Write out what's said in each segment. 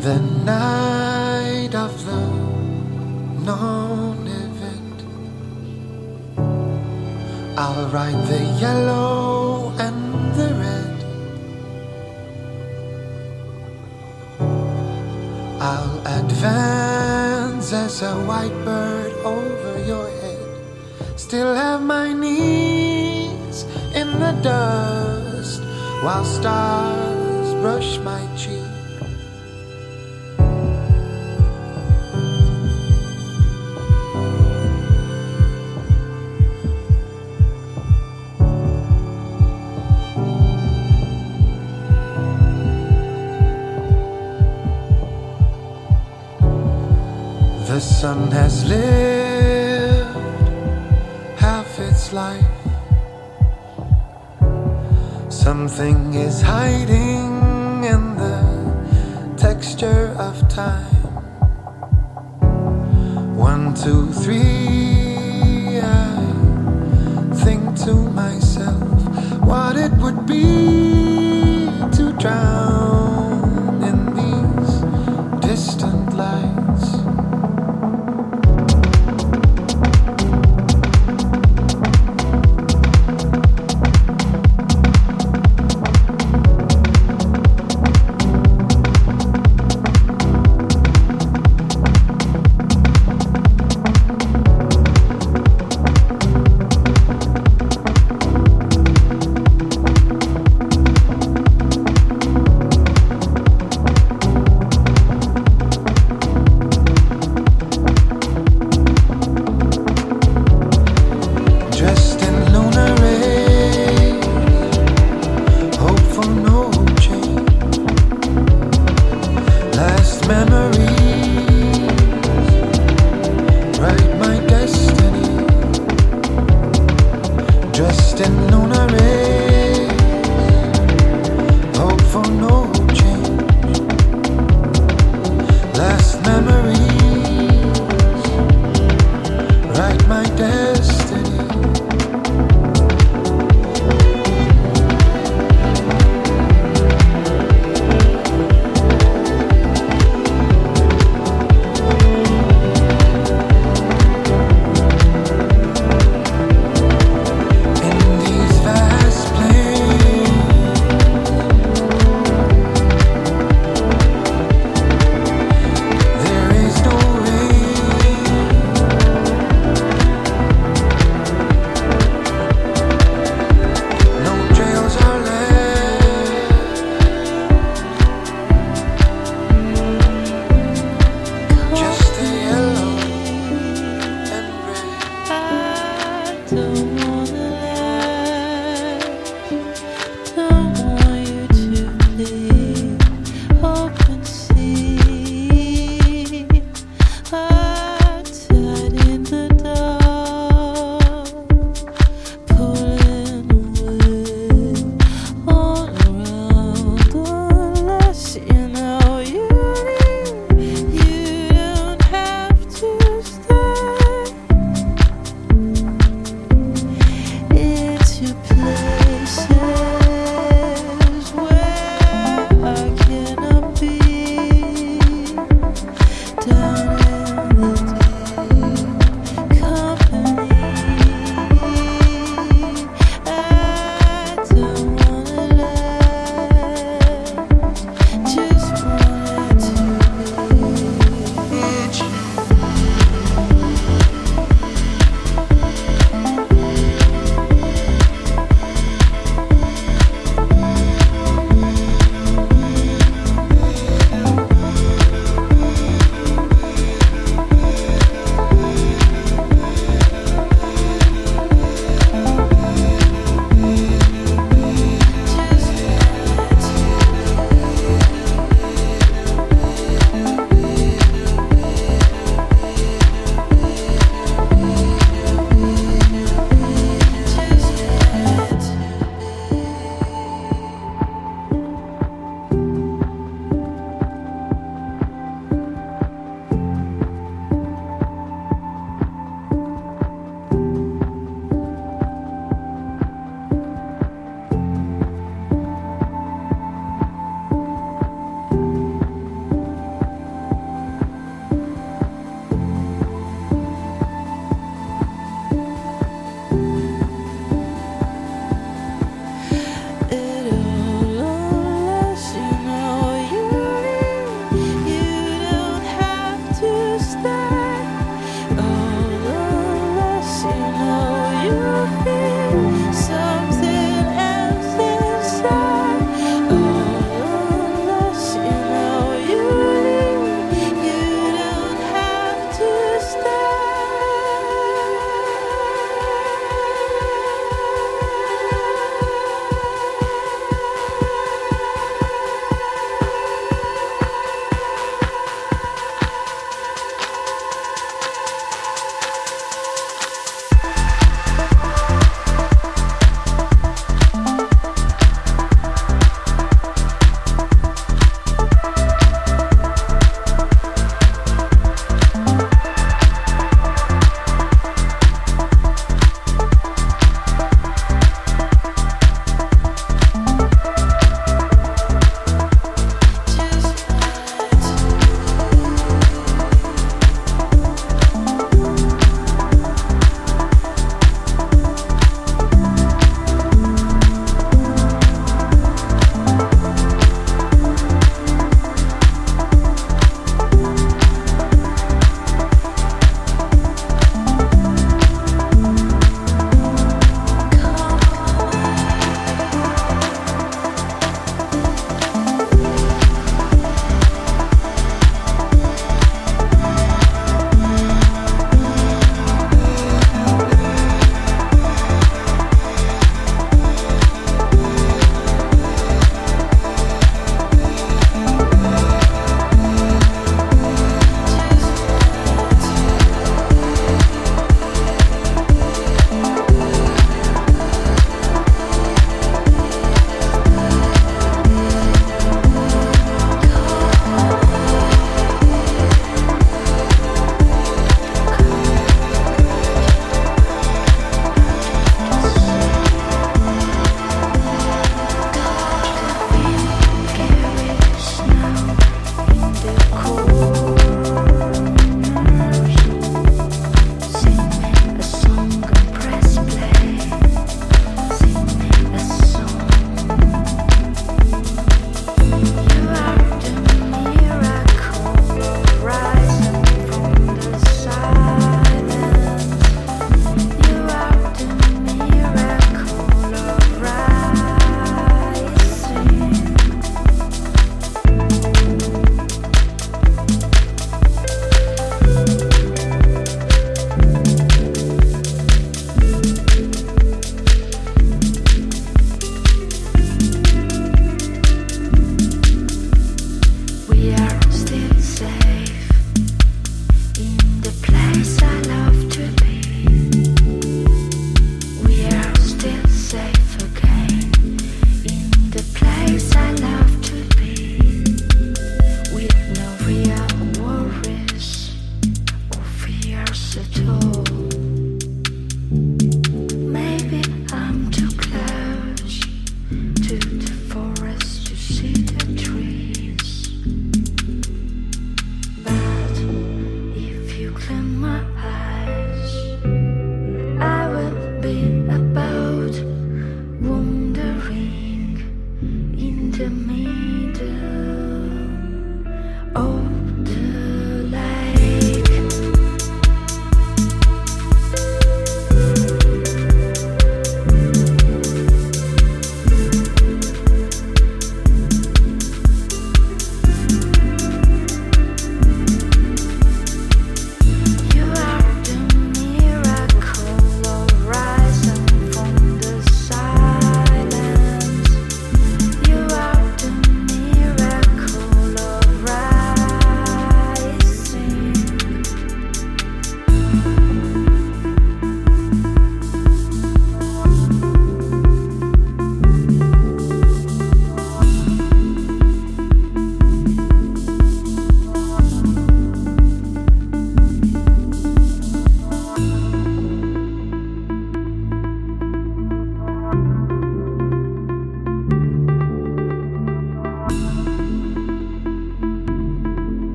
The night of the non event, I'll write the yellow and the red. I'll advance as a white bird over your head. Still have my knees in the dust while stars brush my cheek. Hiding in the texture of time. One, two, three. I think to myself what it would be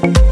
Thank